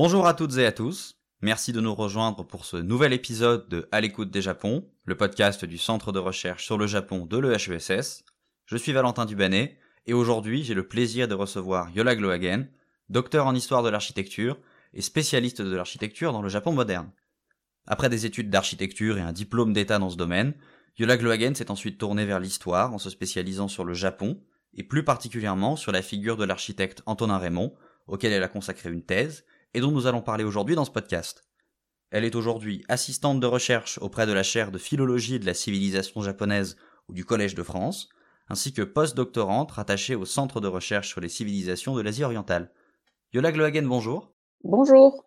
Bonjour à toutes et à tous. Merci de nous rejoindre pour ce nouvel épisode de À l'écoute des Japon, le podcast du Centre de recherche sur le Japon de l'EHESS. Je suis Valentin Dubanet et aujourd'hui j'ai le plaisir de recevoir Yola Glohagen, docteur en histoire de l'architecture et spécialiste de l'architecture dans le Japon moderne. Après des études d'architecture et un diplôme d'état dans ce domaine, Yola Glohagen s'est ensuite tourné vers l'histoire en se spécialisant sur le Japon et plus particulièrement sur la figure de l'architecte Antonin Raymond, auquel elle a consacré une thèse et dont nous allons parler aujourd'hui dans ce podcast. Elle est aujourd'hui assistante de recherche auprès de la chaire de philologie de la civilisation japonaise ou du Collège de France, ainsi que post-doctorante rattachée au Centre de recherche sur les civilisations de l'Asie orientale. Yola Glohagen, bonjour. Bonjour.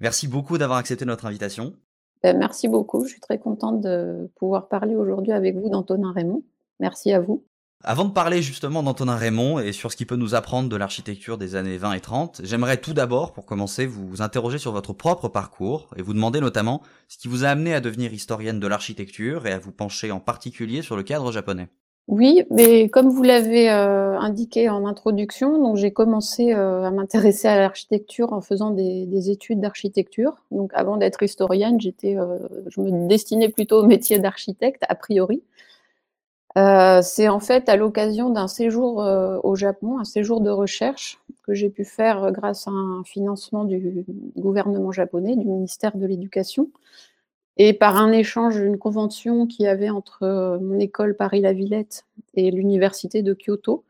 Merci beaucoup d'avoir accepté notre invitation. Ben, merci beaucoup. Je suis très contente de pouvoir parler aujourd'hui avec vous d'Antonin Raymond. Merci à vous. Avant de parler justement d'Antonin Raymond et sur ce qu'il peut nous apprendre de l'architecture des années 20 et 30, j'aimerais tout d'abord, pour commencer, vous interroger sur votre propre parcours et vous demander notamment ce qui vous a amené à devenir historienne de l'architecture et à vous pencher en particulier sur le cadre japonais. Oui, mais comme vous l'avez euh, indiqué en introduction, donc j'ai commencé euh, à m'intéresser à l'architecture en faisant des, études d'architecture. Donc avant d'être historienne, j'étais, euh, je me destinais plutôt au métier d'architecte a priori. Euh, c'est en fait à l'occasion d'un séjour euh, au Japon, un séjour de recherche que j'ai pu faire euh, grâce à un financement du gouvernement japonais, du ministère de l'Éducation, et par un échange, une convention qu'il y avait entre mon école Paris-la-Villette et l'université de Kyoto.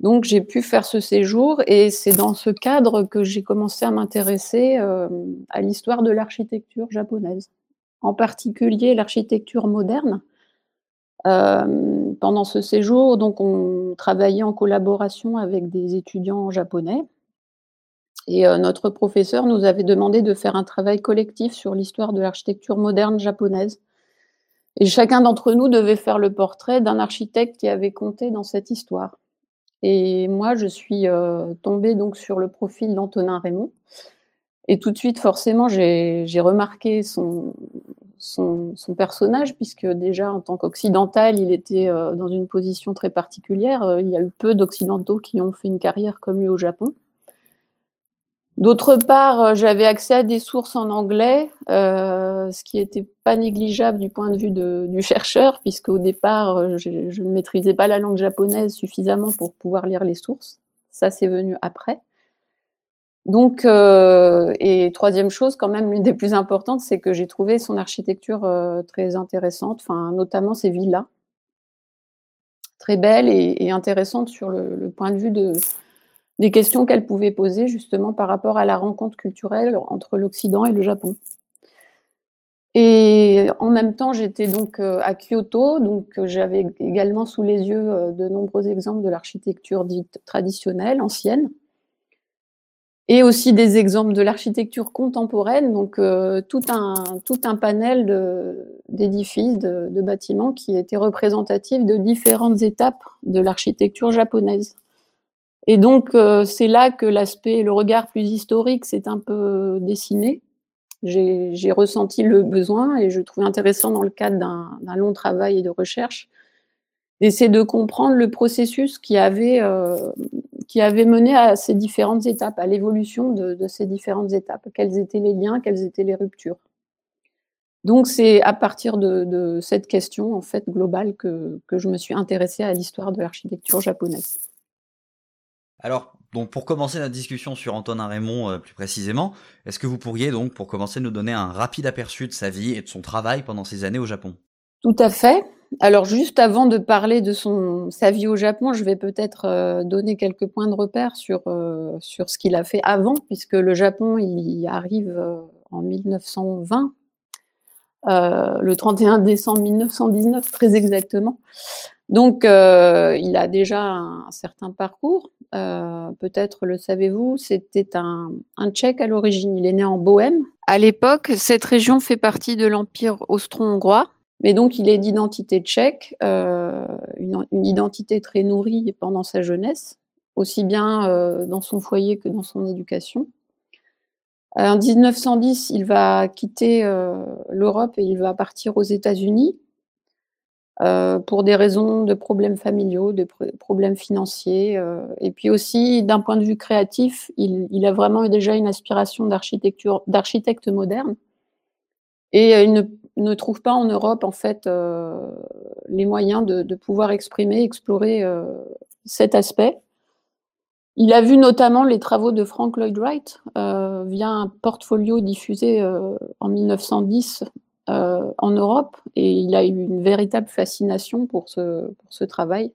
Donc j'ai pu faire ce séjour et c'est dans ce cadre que j'ai commencé à m'intéresser à l'histoire de l'architecture japonaise, en particulier l'architecture moderne pendant ce séjour, donc, on travaillait en collaboration avec des étudiants japonais. Et euh, notre professeur nous avait demandé de faire un travail collectif sur l'histoire de l'architecture moderne japonaise. Et chacun d'entre nous devait faire le portrait d'un architecte qui avait compté dans cette histoire. Et moi, je suis euh, tombée donc sur le profil d'Antonin Raymond. Et tout de suite, forcément, j'ai remarqué son, son, personnage, puisque déjà en tant qu'occidental, il était euh, dans une position très particulière. Euh, il y a eu peu d'occidentaux qui ont fait une carrière comme lui au Japon. D'autre part, euh, j'avais accès à des sources en anglais, ce qui n'était pas négligeable du point de vue du chercheur, puisque au départ, je, je, ne maîtrisais pas la langue japonaise suffisamment pour pouvoir lire les sources. Ça, c'est venu après. Donc, euh, et troisième chose, quand même, l'une des plus importantes, c'est que j'ai trouvé son architecture euh, très intéressante, notamment ses villas, très belles et, intéressantes sur le, point de vue de, des questions qu'elle pouvait poser justement par rapport à la rencontre culturelle entre l'Occident et le Japon. Et en même temps, j'étais donc euh, à Kyoto, donc j'avais également sous les yeux de nombreux exemples de l'architecture dite traditionnelle, ancienne et aussi des exemples de l'architecture contemporaine, donc euh, tout, un, tout un panel d'édifices, de, de, bâtiments qui étaient représentatifs de différentes étapes de l'architecture japonaise. Et donc euh, c'est là que l'aspect, le regard plus historique s'est un peu dessiné. J'ai ressenti le besoin et je trouvais intéressant dans le cadre d'un long travail de recherche d'essayer de comprendre le processus qui avait euh, qui avait mené à ces différentes étapes, à l'évolution de, ces différentes étapes. Quels étaient les liens, quelles étaient les ruptures? Donc c'est à partir de, cette question en fait globale que, je me suis intéressée à l'histoire de l'architecture japonaise. Alors, donc pour commencer notre discussion sur Antonin Raymond euh, plus précisément, est-ce que vous pourriez donc pour commencer nous donner un rapide aperçu de sa vie et de son travail pendant ces années au Japon? Tout à fait. Alors juste avant de parler de son, sa vie au Japon, je vais peut-être euh, donner quelques points de repère sur, euh, sur ce qu'il a fait avant, puisque le Japon, il arrive euh, en 1920, le 31 décembre 1919 très exactement. Donc il a déjà un, certain parcours, peut-être le savez-vous, c'était un, un Tchèque à l'origine, il est né en Bohème. À l'époque, cette région fait partie de l'Empire austro-hongrois mais donc, il est d'identité tchèque, euh, une, identité très nourrie pendant sa jeunesse, aussi bien euh, dans son foyer que dans son éducation. En 1910, il va quitter euh, l'Europe et il va partir aux États-Unis. pour des raisons de problèmes familiaux, de problèmes financiers. et puis aussi, d'un point de vue créatif, il, il, a vraiment déjà une aspiration d'architecte moderne. Et il ne, trouve pas en Europe, en fait, les moyens de, pouvoir exprimer, explorer cet aspect. Il a vu notamment les travaux de Frank Lloyd Wright euh, via un portfolio diffusé euh, en 1910 euh, en Europe et il a eu une véritable fascination pour ce, travail.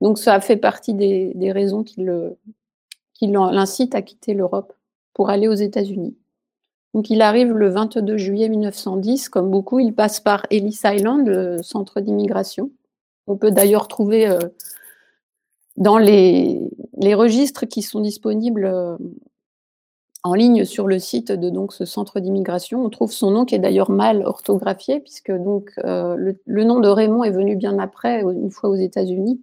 Donc ça fait partie des, des raisons qui l'incitent à quitter l'Europe pour aller aux États-Unis. Donc il arrive le 22 juillet 1910, comme beaucoup, il passe par Ellis Island, le centre d'immigration. On peut d'ailleurs trouver euh, dans les, registres qui sont disponibles euh, en ligne sur le site de ce centre d'immigration, on trouve son nom qui est d'ailleurs mal orthographié, puisque donc, euh, le, nom de Raymond est venu bien après, une fois aux États-Unis.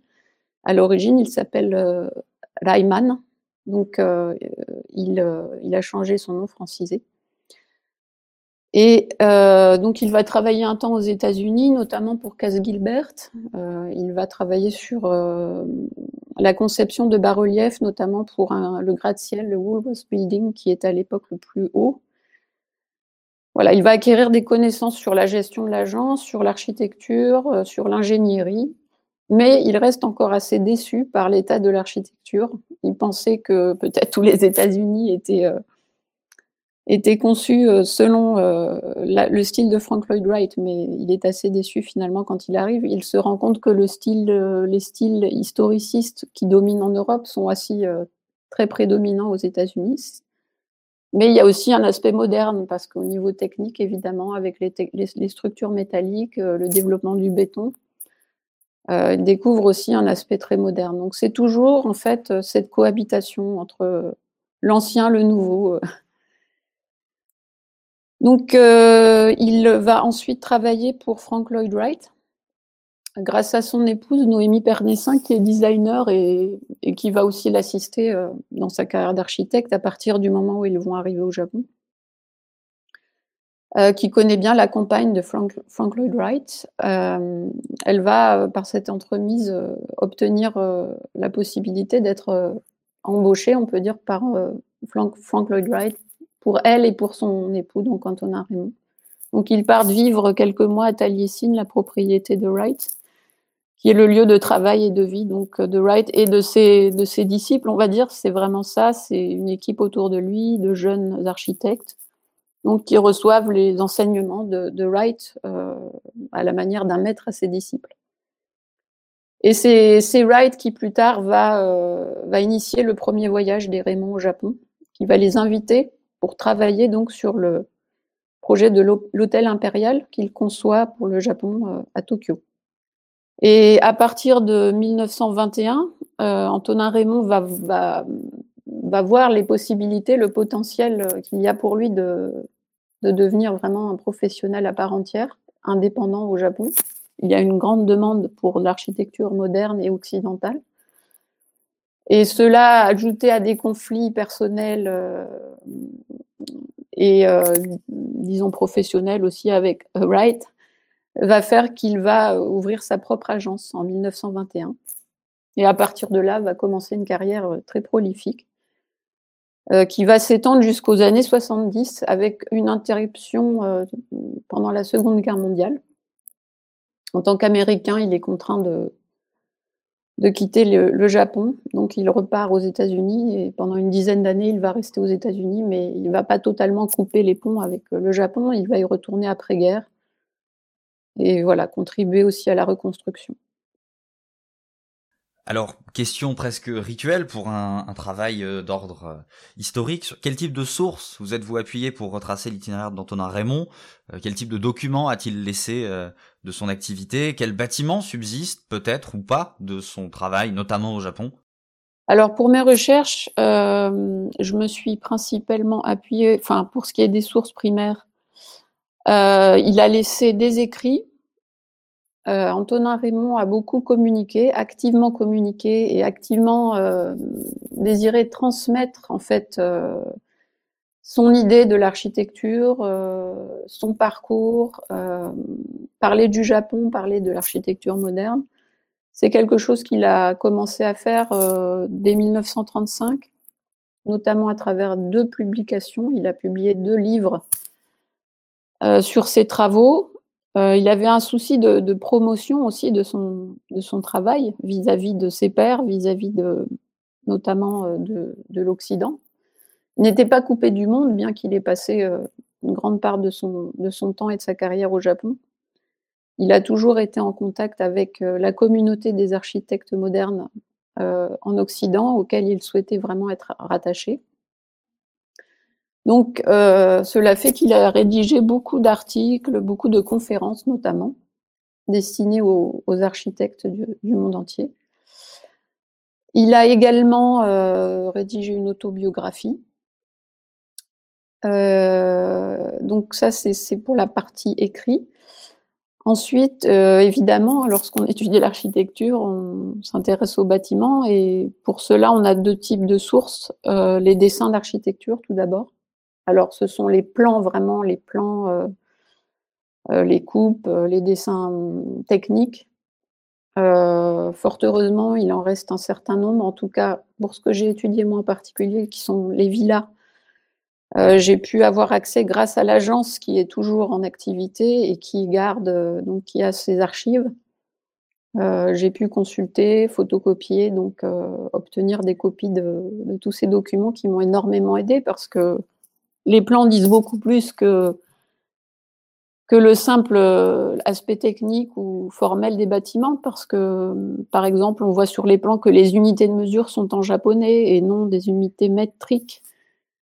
À l'origine, il s'appelle Rayman, donc il, a changé son nom francisé. Et euh, donc, il va travailler un temps aux États-Unis, notamment pour Cass Gilbert. Euh, il va travailler sur euh, la conception de bas-reliefs, notamment pour le gratte-ciel, le Woolworth Building, qui est à l'époque le plus haut. Voilà, il va acquérir des connaissances sur la gestion de l'agence, sur l'architecture, sur l'ingénierie, mais il reste encore assez déçu par l'état de l'architecture. Il pensait que peut-être tous les États-Unis étaient était conçu euh, selon euh, le style de Frank Lloyd Wright, mais il est assez déçu finalement quand il arrive. Il se rend compte que le style, euh, les styles historicistes qui dominent en Europe sont aussi très prédominants aux États-Unis. Mais il y a aussi un aspect moderne, parce qu'au niveau technique, évidemment, avec les, structures métalliques, le développement du béton, il découvre aussi un aspect très moderne. Donc c'est toujours en fait cette cohabitation entre l'ancien, le nouveau. Donc, euh, il va ensuite travailler pour Frank Lloyd Wright, grâce à son épouse Noémie Pernessin, qui est designer et, qui va aussi l'assister euh, dans sa carrière d'architecte à partir du moment où ils vont arriver au Japon. Euh, qui connaît bien la compagne de Frank, Lloyd Wright. elle va, par cette entremise, obtenir la possibilité d'être embauchée, on peut dire, par Frank Lloyd Wright pour elle et pour son époux, donc Antonin Raymond. Donc ils partent vivre quelques mois à Taliesin, la propriété de Wright, qui est le lieu de travail et de vie donc de Wright et de ses, disciples, on va dire. C'est vraiment ça, c'est une équipe autour de lui, de jeunes architectes, donc qui reçoivent les enseignements de, de Wright euh, à la manière d'un maître à ses disciples. Et c'est Wright qui plus tard va, euh, va initier le premier voyage des Raymond au Japon, qui va les inviter pour travailler donc sur le projet de l'hôtel impérial qu'il conçoit pour le Japon euh, à Tokyo. Et à partir de 1921, euh, Antonin Raymond va, voir les possibilités, le potentiel euh, qu'il y a pour lui de devenir vraiment un professionnel à part entière, indépendant au Japon. Il y a une grande demande pour l'architecture moderne et occidentale. Et cela, ajouté à des conflits personnels euh, et, euh, disons, professionnels aussi avec Wright, va faire qu'il va ouvrir sa propre agence en 1921. Et à partir de là, va commencer une carrière euh, très prolifique qui va s'étendre jusqu'aux années 70 avec une interruption pendant la Seconde Guerre mondiale. En tant qu'Américain, il est contraint de, de quitter le, Japon. Donc il repart aux États-Unis et pendant une dizaine d'années, il va rester aux États-Unis, mais il ne va pas totalement couper les ponts avec le Japon. Il va y retourner après-guerre et voilà, contribuer aussi à la reconstruction. Alors, question presque rituelle pour un, travail euh, d'ordre euh, historique. Sur quel type de sources vous êtes-vous appuyé pour retracer l'itinéraire d'Antonin Raymond? Euh, Quel type de documents a-t-il laissé de son activité? Quel bâtiment subsiste peut-être ou pas de son travail, notamment au Japon? Alors pour mes recherches, je me suis principalement appuyé, enfin pour ce qui est des sources primaires, il a laissé des écrits euh, Antonin Raymond a beaucoup communiqué, activement communiqué et activement euh, désiré transmettre en fait euh, son idée de l'architecture, son parcours, parler du Japon, parler de l'architecture moderne, c'est quelque chose qu'il a commencé à faire dès 1935, notamment à travers deux publications. Il a publié deux livres sur ses travaux. Il avait un souci de, promotion aussi de son, travail vis-à-vis de ses pairs, vis-à-vis notamment de, de l'Occident. Il n'était pas coupé du monde, bien qu'il ait passé une grande part de son, de son temps et de sa carrière au Japon. Il a toujours été en contact avec la communauté des architectes modernes en Occident, auquel il souhaitait vraiment être rattaché. Donc, cela fait qu'il a rédigé beaucoup d'articles, beaucoup de conférences notamment, destinées aux, architectes du, monde entier. Il a également rédigé une autobiographie euh, donc ça, c'est pour la partie écrit. Ensuite, euh, évidemment, lorsqu'on étudie l'architecture, on s'intéresse aux bâtiments et pour cela, on a deux types de sources. Euh, les dessins d'architecture, tout d'abord. Alors, ce sont les plans, vraiment les plans, les coupes, les dessins hum, techniques. fort heureusement, il en reste un certain nombre, en tout cas pour ce que j'ai étudié moi en particulier, qui sont les villas euh, j'ai pu avoir accès grâce à l'agence qui est toujours en activité et qui garde, euh, donc qui a ses archives. Euh, j'ai pu consulter, photocopier, donc obtenir des copies de, tous ces documents qui m'ont énormément aidé parce que les plans disent beaucoup plus que, le simple aspect technique ou formel des bâtiments parce que, par exemple, on voit sur les plans que les unités de mesure sont en japonais et non des unités métriques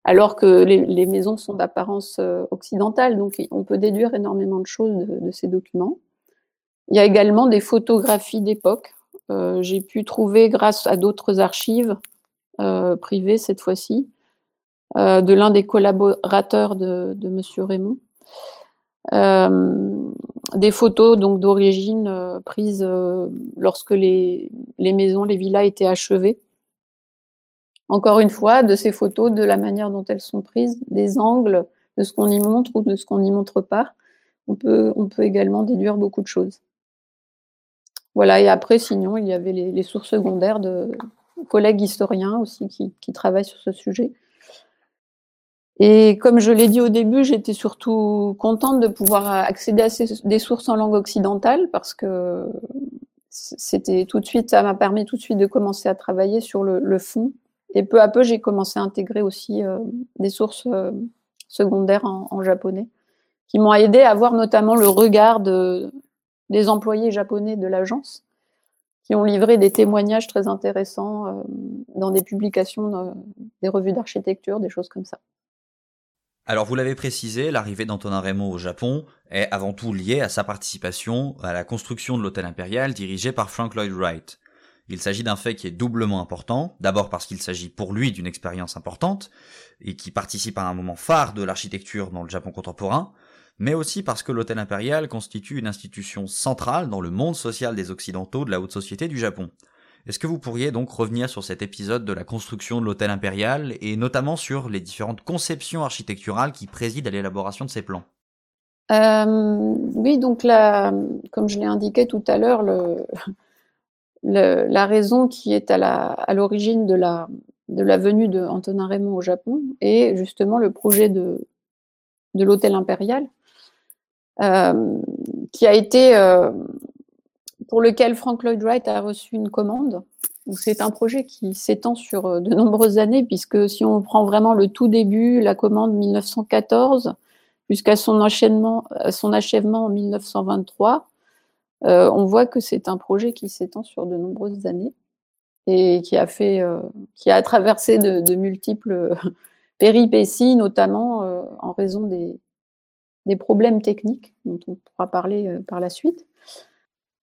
alors que les, maisons sont d'apparence euh, occidentale, donc on peut déduire énormément de choses de, ces documents. Il y a également des photographies d'époque. Euh, j'ai pu trouver, grâce à d'autres archives euh, privées cette fois-ci, de l'un des collaborateurs de, de M. Raymond, des photos donc d'origine prises lorsque les, maisons, les villas étaient achevées encore une fois, de ces photos, de la manière dont elles sont prises, des angles, de ce qu'on y montre ou de ce qu'on n'y montre pas, on peut, on peut également déduire beaucoup de choses. Voilà, et après, sinon, il y avait les, sources secondaires de collègues historiens aussi qui, travaillent sur ce sujet. Et comme je l'ai dit au début, j'étais surtout contente de pouvoir accéder à des sources en langue occidentale parce que c'était tout de suite, ça m'a permis tout de suite de commencer à travailler sur le fond et peu à peu, j'ai commencé à intégrer aussi euh, des sources euh, secondaires en, japonais, qui m'ont aidé à voir notamment le regard des employés japonais de l'agence, qui ont livré des témoignages très intéressants euh, dans des publications, des revues d'architecture, des choses comme ça. Alors vous l'avez précisé, l'arrivée d'Antonin Raymond au Japon est avant tout liée à sa participation à la construction de l'hôtel impérial dirigé par Frank Lloyd Wright. Il s'agit d'un fait qui est doublement important, d'abord parce qu'il s'agit pour lui d'une expérience importante, et qui participe à un moment phare de l'architecture dans le Japon contemporain, mais aussi parce que l'hôtel impérial constitue une institution centrale dans le monde social des Occidentaux de la haute société du Japon. Est-ce que vous pourriez donc revenir sur cet épisode de la construction de l'hôtel impérial, et notamment sur les différentes conceptions architecturales qui président à l'élaboration de ces plans? Euh, Oui, donc comme je l'ai indiqué tout à l'heure, la raison qui est à l'origine de la, venue de Antonin Raymond au Japon est justement le projet de, de l'hôtel impérial, euh, qui a été euh, pour lequel Frank Lloyd Wright a reçu une commande. C'est un projet qui s'étend sur euh, de nombreuses années, puisque si on prend vraiment le tout début, la commande 1914, jusqu'à son, enchaînement, son achèvement en 1923, euh, on voit que c'est un projet qui s'étend sur de nombreuses années et qui a fait, euh, qui a traversé de, multiples péripéties, notamment euh, en raison des, problèmes techniques dont on pourra parler par la suite.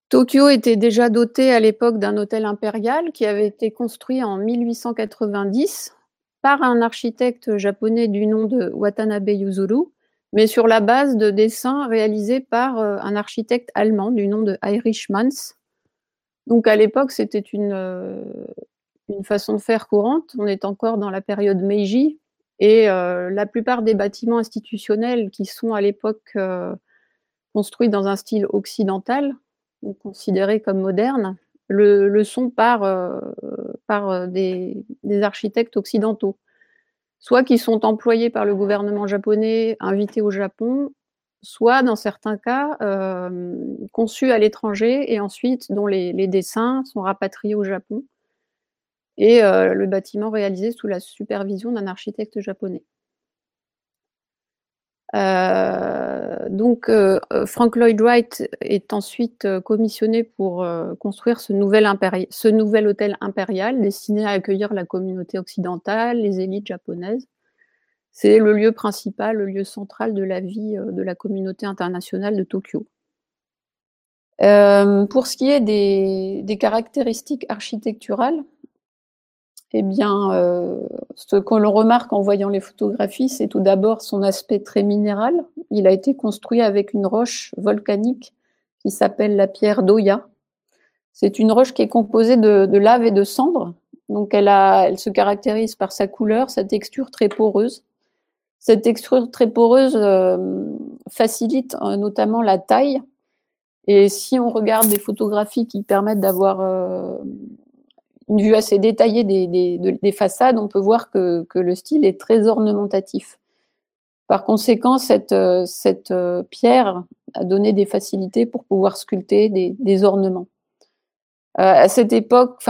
Tokyo était déjà doté à l'époque d'un hôtel impérial qui avait été construit en 1890 par un architecte japonais du nom de Watanabe Yuzuru, mais sur la base de dessins réalisés par euh, un architecte allemand du nom de Heinrich Manns. Donc à l'époque, c'était une, euh, une façon de faire courante. On est encore dans la période Meiji et euh, la plupart des bâtiments institutionnels qui sont à l'époque construits dans un style occidental, ou considérés comme modernes, le, sont par, par des, architectes occidentaux, soit qui sont employés par le gouvernement japonais, invités au Japon, soit dans certains cas conçus à l'étranger et ensuite dont les, dessins sont rapatriés au Japon et le bâtiment réalisé sous la supervision d'un architecte japonais. Donc, Frank Lloyd Wright est ensuite commissionné pour construire ce nouvel, ce nouvel hôtel impérial destiné à accueillir la communauté occidentale, les élites japonaises. C'est le lieu principal, le lieu central de la vie de la communauté internationale de Tokyo. pour ce qui est des, caractéristiques architecturales, eh bien, ce qu'on remarque en voyant les photographies, c'est tout d'abord son aspect très minéral. Il a été construit avec une roche volcanique qui s'appelle la pierre d'Oya. C'est une roche qui est composée de, lave et de cendres. Donc, elle, se caractérise par sa couleur, sa texture très poreuse. Cette texture très poreuse euh, facilite euh, notamment la taille. Et si on regarde des photographies qui permettent d'avoir euh, une vue assez détaillée des, façades, on peut voir que, le style est très ornementatif. Par conséquent, cette, pierre a donné des facilités pour pouvoir sculpter des, ornements. à cette époque,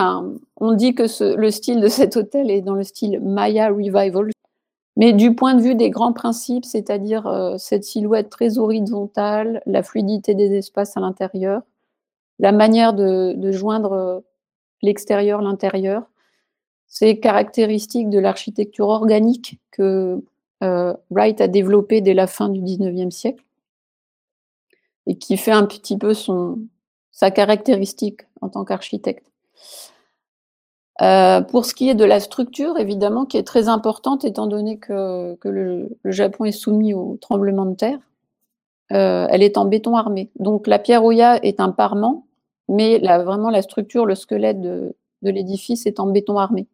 on dit que le style de cet hôtel est dans le style Maya Revival, mais du point de vue des grands principes, c'est-à-dire euh, cette silhouette très horizontale, la fluidité des espaces à l'intérieur, la manière de, joindre euh, l'extérieur, l'intérieur, c'est caractéristique de l'architecture organique que euh, Wright a développée dès la fin du XIXe siècle et qui fait un petit peu son, sa caractéristique en tant qu'architecte. Euh, pour ce qui est de la structure, évidemment, qui est très importante étant donné que, que le, Japon est soumis au tremblement de terre, euh, elle est en béton armé. Donc la pierre Oya est un parement, mais vraiment la structure, le squelette de, l'édifice est en béton armé.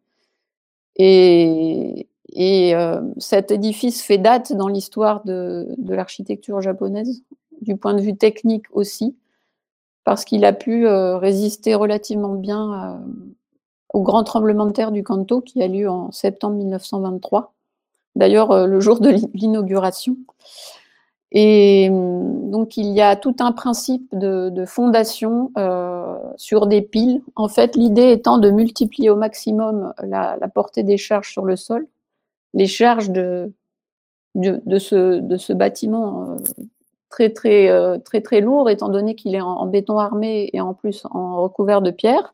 Et, euh, cet édifice fait date dans l'histoire de, l'architecture japonaise, du point de vue technique aussi, parce qu'il a pu résister relativement bien au grand tremblement de terre du Kanto qui a lieu en septembre 1923, d'ailleurs euh, le jour de l'inauguration. Et hum, donc il y a tout un principe de, fondation euh, sur des piles. En fait, l'idée étant de multiplier au maximum la, portée des charges sur le sol. Les charges de, ce, bâtiment euh, très très très très lourd, étant donné qu'il est en, béton armé et en plus en recouvert de pierre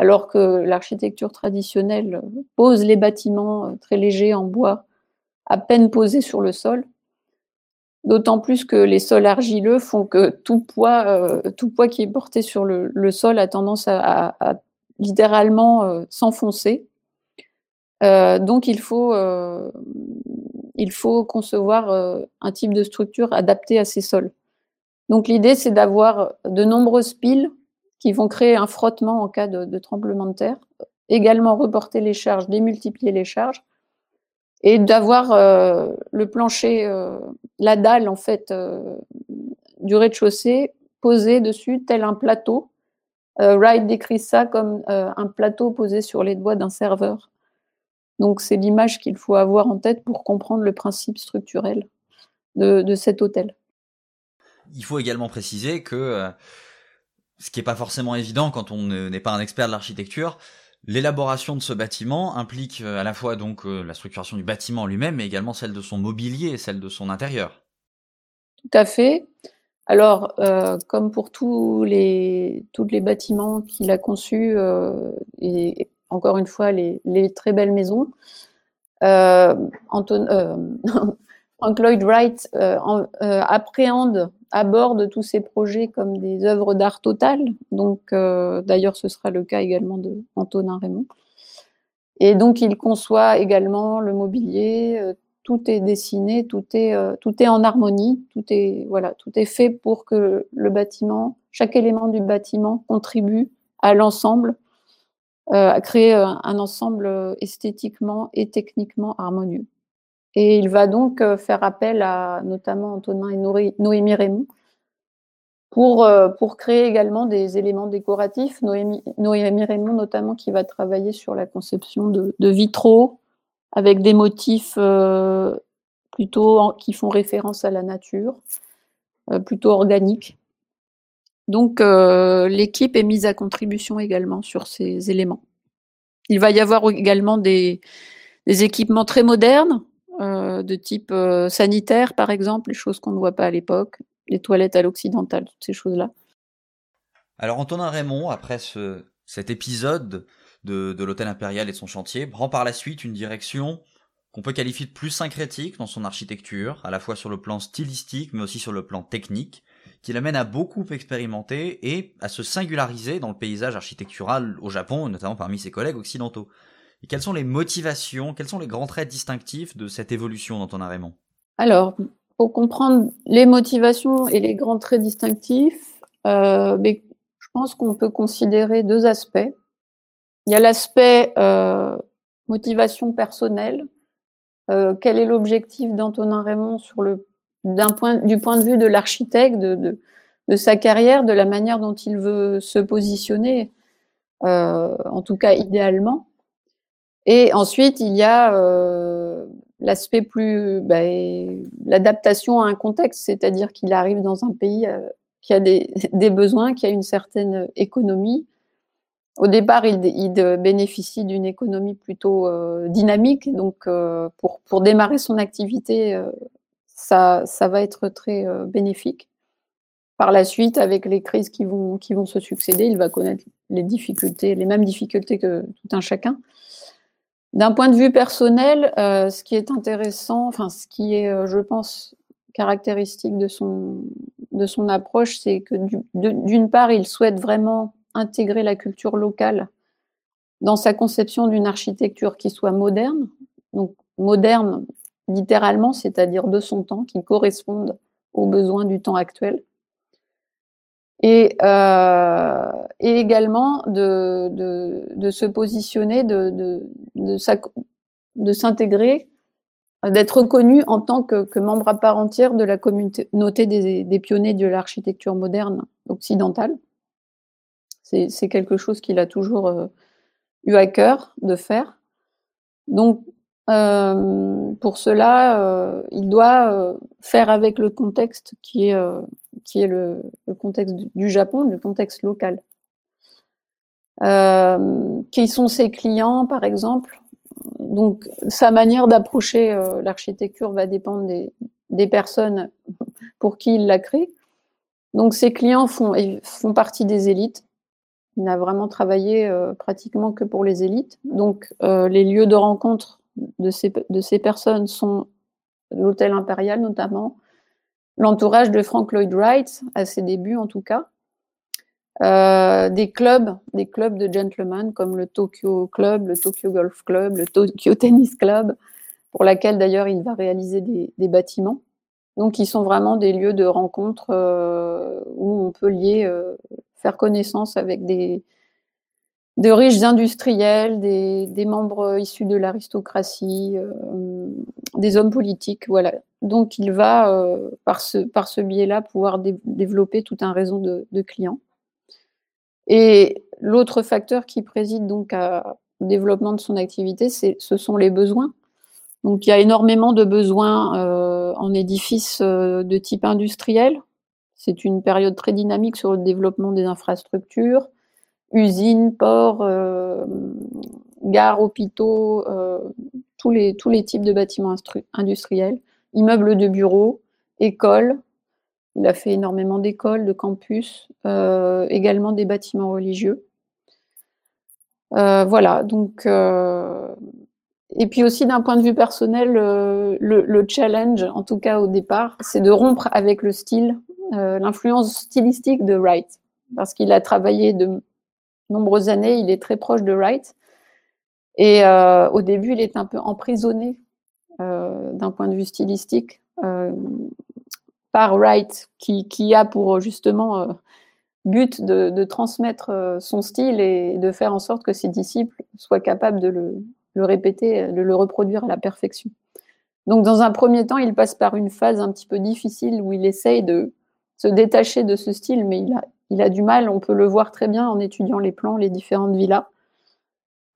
alors que l'architecture traditionnelle pose les bâtiments euh, très légers en bois, à peine posés sur le sol. D'autant plus que les sols argileux font que tout poids, euh, qui est porté sur le, sol a tendance à, littéralement euh, s'enfoncer. donc il faut, il faut concevoir un type de structure adapté à ces sols. Donc l'idée, c'est d'avoir de nombreuses piles qui vont créer un frottement en cas de, tremblement de terre, également reporter les charges, démultiplier les charges, et d'avoir euh, le plancher, euh, la dalle en fait euh, du rez-de-chaussée posée dessus tel un plateau. Wright décrit ça comme un plateau posé sur les doigts d'un serveur. Donc c'est l'image qu'il faut avoir en tête pour comprendre le principe structurel de, de cet hôtel. Il faut également préciser que ce qui n'est pas forcément évident quand on n'est pas un expert de l'architecture. L'élaboration de ce bâtiment implique euh, à la fois donc euh, la structuration du bâtiment lui-même, mais également celle de son mobilier et celle de son intérieur. Tout à fait. Alors, euh, comme pour tous les, tous les bâtiments qu'il a conçus, et encore une fois, les, très belles maisons, Anton, Frank Lloyd Wright appréhende aborde tous ces projets comme des œuvres d'art total. Donc, euh, d'ailleurs, ce sera le cas également de Antonin Raymond. Et donc, il conçoit également le mobilier. Euh, tout est dessiné, tout est, euh, tout est en harmonie, tout est, voilà, tout est fait pour que le bâtiment, chaque élément du bâtiment contribue à l'ensemble, à créer un ensemble esthétiquement et techniquement harmonieux. Et il va donc euh, faire appel à notamment Antonin et Noémie Raymond pour, euh, pour créer également des éléments décoratifs. Noémie, Raymond, notamment, qui va travailler sur la conception de, vitraux avec des motifs euh, plutôt qui font référence à la nature, plutôt organiques. Donc, l'équipe est mise à contribution également sur ces éléments. Il va y avoir également des équipements très modernes, de type sanitaire, par exemple, les choses qu'on ne voit pas à l'époque, les toilettes à l'occidental, toutes ces choses-là. Alors Antonin Raymond, après ce, cet épisode de, l'hôtel impérial et son chantier, prend par la suite une direction qu'on peut qualifier de plus syncrétique dans son architecture, à la fois sur le plan stylistique mais aussi sur le plan technique, qui l'amène à beaucoup expérimenter et à se singulariser dans le paysage architectural au Japon, notamment parmi ses collègues occidentaux. Et quelles sont les motivations, quels sont les grands traits distinctifs de cette évolution d'Antonin Raymond? Alors, pour comprendre les motivations et les grands traits distinctifs, euh, mais je pense qu'on peut considérer deux aspects. Il y a l'aspect euh, motivation personnelle. Euh, quel est l'objectif d'Antonin Raymond sur le, point, du point de vue de l'architecte, de, de, sa carrière, de la manière dont il veut se positionner, en tout cas idéalement. Et ensuite, il y a l'aspect plus, bah, l'adaptation à un contexte, c'est-à-dire qu'il arrive dans un pays euh, qui a des, besoins, qui a une certaine économie. Au départ, il, bénéficie d'une économie plutôt euh, dynamique, donc euh, pour, démarrer son activité, ça, ça va être très bénéfique. Par la suite, avec les crises qui vont, qui vont se succéder, il va connaître les difficultés, les mêmes difficultés que tout un chacun. D'un point de vue personnel, euh, ce qui est intéressant, enfin ce qui est, euh, je pense, caractéristique de son, de son approche, c'est que d'une part, il souhaite vraiment intégrer la culture locale dans sa conception d'une architecture qui soit moderne, donc moderne littéralement, c'est-à-dire de son temps, qui corresponde aux besoins du temps actuel et, euh, et également de, de, de, se positionner, de, de, de s'intégrer, d'être reconnu en tant que, que, membre à part entière de la communauté des, des pionniers de l'architecture moderne occidentale. C'est quelque chose qu'il a toujours euh, eu à cœur de faire. Donc, euh, pour cela, euh, il doit euh, faire avec le contexte qui est, qui est le, contexte du Japon, le contexte local. qui sont ses clients, par exemple Donc, sa manière d'approcher l'architecture va dépendre des, personnes pour qui il la crée. Donc, ses clients font, partie des élites. Il n'a vraiment travaillé pratiquement que pour les élites. Donc, les lieux de rencontre de ces personnes sont l'hôtel impérial notamment, l'entourage de Frank Lloyd Wright, à ses débuts en tout cas, euh, des clubs, des clubs de gentlemen comme le Tokyo Club, le Tokyo Golf Club, le Tokyo Tennis Club, pour laquelle d'ailleurs il va réaliser des, bâtiments. Donc, ils sont vraiment des lieux de rencontre euh, où on peut lier, euh, faire connaissance avec des, de riches industriels, des, membres issus de l'aristocratie, euh, des hommes politiques, voilà. Donc il va, euh, par ce, biais-là, pouvoir développer tout un réseau de, clients. Et l'autre facteur qui préside donc au développement de son activité, ce sont les besoins. Donc il y a énormément de besoins euh, en édifices de type industriel. C'est une période très dynamique sur le développement des infrastructures usines, ports, euh, gares, hôpitaux, euh, tous, les, types de bâtiments industriels, immeubles de bureaux, écoles. Il a fait énormément d'écoles, de campus, euh, également des bâtiments religieux. voilà, donc et puis aussi d'un point de vue personnel, le, challenge, en tout cas au départ, c'est de rompre avec le style, l'influence stylistique de Wright, parce qu'il a travaillé de nombreuses années, il est très proche de Wright. Et euh, au début, il est un peu emprisonné euh, d'un point de vue stylistique euh, par Wright, qui, a pour justement but de, transmettre son style et de faire en sorte que ses disciples soient capables de le, répéter, de le reproduire à la perfection. Donc, dans un premier temps, il passe par une phase un petit peu difficile où il essaye de se détacher de ce style, mais il a, il a du mal. On peut le voir très bien en étudiant les plans, les différentes villas.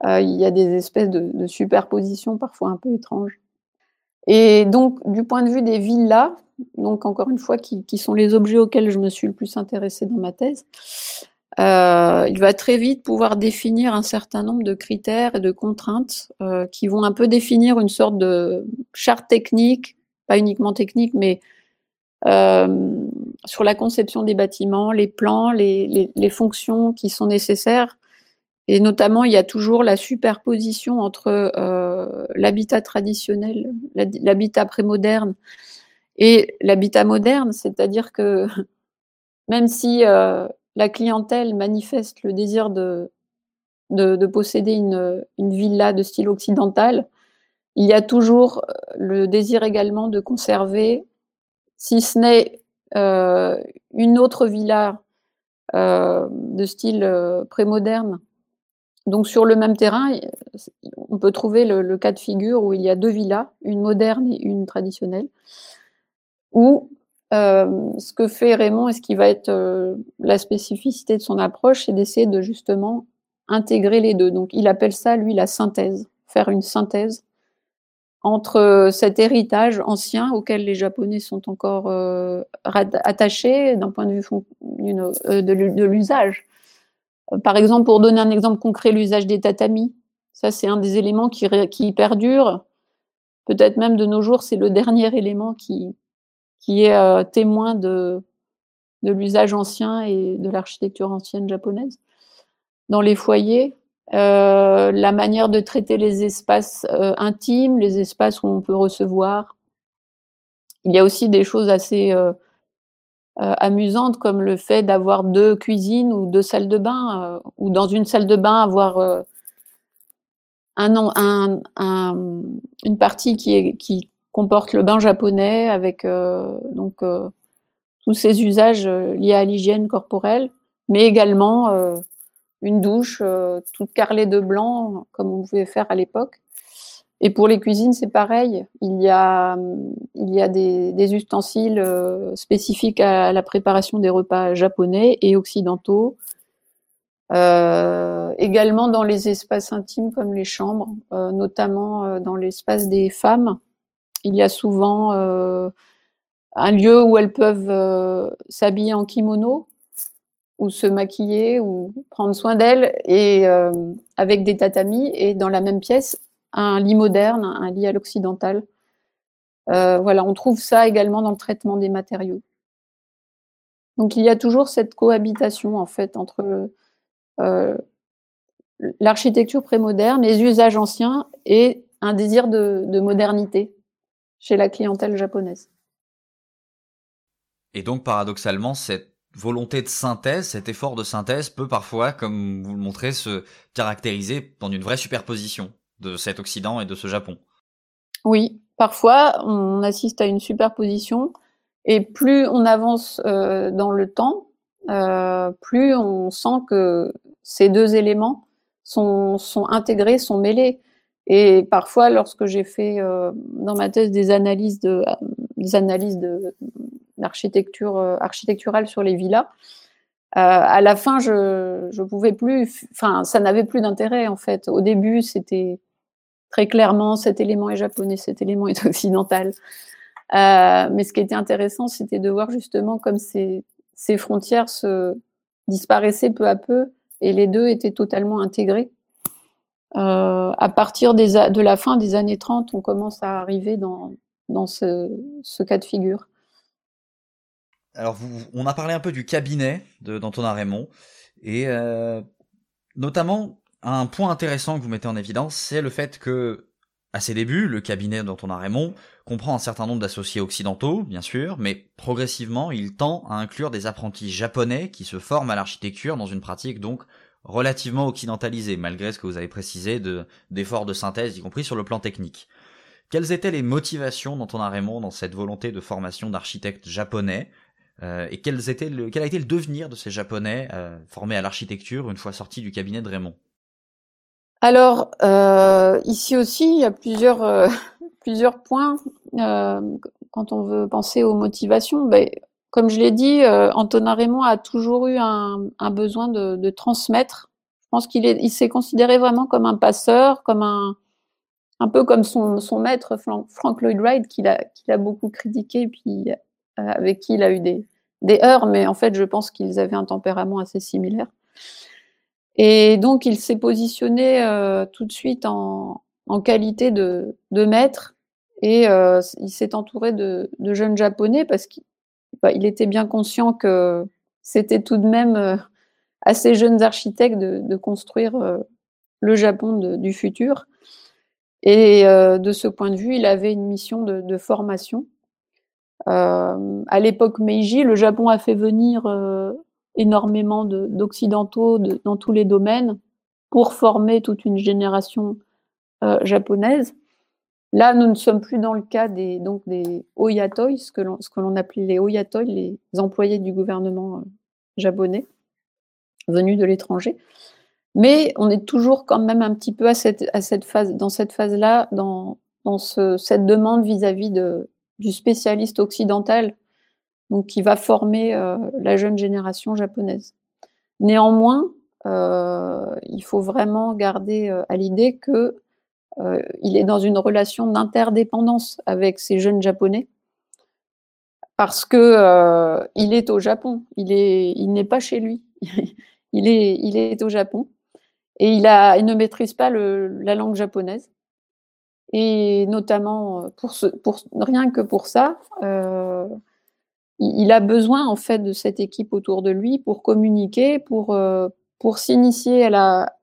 Euh, il y a des espèces de, superpositions parfois un peu étranges. Et donc, du point de vue des villas, donc encore une fois, qui, qui, sont les objets auxquels je me suis le plus intéressée dans ma thèse, euh, il va très vite pouvoir définir un certain nombre de critères et de contraintes euh, qui vont un peu définir une sorte de charte technique, pas uniquement technique, mais euh, sur la conception des bâtiments, les plans, les, fonctions qui sont nécessaires. Et notamment, il y a toujours la superposition entre euh, l'habitat traditionnel, l'habitat prémoderne et l'habitat moderne, c'est-à-dire que même si euh, la clientèle manifeste le désir de, de, de posséder une, villa de style occidental, il y a toujours le désir également de conserver, si ce n'est euh, une autre villa euh, de style euh, prémoderne. Donc sur le même terrain, on peut trouver le, le, cas de figure où il y a deux villas, une moderne et une traditionnelle, où ce que fait Raymond et ce qui va être la spécificité de son approche, c'est d'essayer de justement intégrer les deux. Donc il appelle ça, lui, la synthèse, faire une synthèse entre cet héritage ancien auquel les Japonais sont encore euh, attachés d'un point de vue euh, de, l'usage. Par exemple, pour donner un exemple concret, l'usage des tatamis. Ça, c'est un des éléments qui, qui perdure. Peut-être même de nos jours, c'est le dernier élément qui, qui est euh, témoin de, de l'usage ancien et de l'architecture ancienne japonaise. Dans les foyers, euh, la manière de traiter les espaces euh, intimes, les espaces où on peut recevoir. Il y a aussi des choses assez euh, euh amusantes comme le fait d'avoir deux cuisines ou deux salles de bain, euh, ou dans une salle de bain avoir un, un, un, une partie qui, est, qui comporte le bain japonais avec donc tous ces usages liés à l'hygiène corporelle, mais également une douche euh, toute carrelée de blanc comme on pouvait faire à l'époque. Et pour les cuisines, c'est pareil. Il y a, il y a des, ustensiles spécifiques à la préparation des repas japonais et occidentaux. Euh, également dans les espaces intimes comme les chambres, euh, notamment dans l'espace des femmes, il y a souvent euh, un lieu où elles peuvent euh, s'habiller en kimono ou se maquiller ou prendre soin d'elles et euh, avec des tatamis et dans la même pièce un lit moderne, un lit à l'occidental. Euh, voilà, on trouve ça également dans le traitement des matériaux. Donc il y a toujours cette cohabitation en fait entre euh, l'architecture prémoderne, les usages anciens et un désir de, de modernité chez la clientèle japonaise. Et donc, paradoxalement, cette volonté de synthèse, cet effort de synthèse peut parfois, comme vous le montrez, se caractériser dans une vraie superposition de cet Occident et de ce Japon. Oui, parfois on assiste à une superposition et plus on avance euh, dans le temps, euh, plus on sent que ces deux éléments sont, sont intégrés, sont mêlés. Et parfois, lorsque j'ai fait euh, dans ma thèse des analyses de des analyses de euh, architecturale sur les villas, euh, à la fin, je je pouvais plus, enfin, ça n'avait plus d'intérêt en fait. Au début, c'était très clairement cet élément est japonais, cet élément est occidental. Euh, mais ce qui était intéressant, c'était de voir justement comme ces ces frontières se disparaissaient peu à peu et les deux étaient totalement intégrés. À partir des, de la fin des années 30, on commence à arriver dans, dans ce, ce cas de figure. Alors, vous, on a parlé un peu du cabinet d'Antonin Raymond, et euh, notamment un point intéressant que vous mettez en évidence, c'est le fait que, à ses débuts, le cabinet d'Antonin Raymond comprend un certain nombre d'associés occidentaux, bien sûr, mais progressivement, il tend à inclure des apprentis japonais qui se forment à l'architecture dans une pratique donc relativement occidentalisé, malgré ce que vous avez précisé d'efforts de, de synthèse, y compris sur le plan technique. Quelles étaient les motivations d'Antonin Raymond dans cette volonté de formation d'architectes japonais? Euh, et quel a été le devenir de ces japonais euh, formés à l'architecture une fois sortis du cabinet de Raymond? Alors, euh, ici aussi, il y a plusieurs, points quand on veut penser aux motivations. Ben, comme je l'ai dit, Antonin Raymond a toujours eu un, besoin de, transmettre. Je pense qu'il il s'est considéré vraiment comme un passeur, comme un, peu comme son, maître Frank Lloyd Wright, qu'il a, a beaucoup critiqué, puis avec qui il a eu des, des heurts, mais en fait, je pense qu'ils avaient un tempérament assez similaire. Et donc, il s'est positionné euh, tout de suite en, qualité de, maître et euh, il s'est entouré de, jeunes japonais parce qu'il bah, était bien conscient que c'était tout de même euh, assez jeunes architectes de, construire le Japon du futur. Et de ce point de vue, il avait une mission de, formation. À l'époque Meiji, le Japon a fait venir énormément d'occidentaux dans tous les domaines pour former toute une génération euh, japonaise. Là, nous ne sommes plus dans le cas des, donc des oyatoi, ce que l'on appelait les oyatoi, les employés du gouvernement euh, japonais venus de l'étranger. Mais on est toujours quand même un petit peu à cette, à cette phase, dans cette phase-là, dans, dans ce, cette demande vis-à-vis de, du spécialiste occidental donc qui va former euh, la jeune génération japonaise. Néanmoins, euh, il faut vraiment garder euh, à l'idée que il est dans une relation d'interdépendance avec ces jeunes japonais parce que il est au Japon, il est, il n'est pas chez lui, il est, au Japon. Et il ne maîtrise pas la langue japonaise et notamment ce, pour rien que pour ça, euh, il a besoin en fait de cette équipe autour de lui pour communiquer, pour, euh, pour s'initier à la,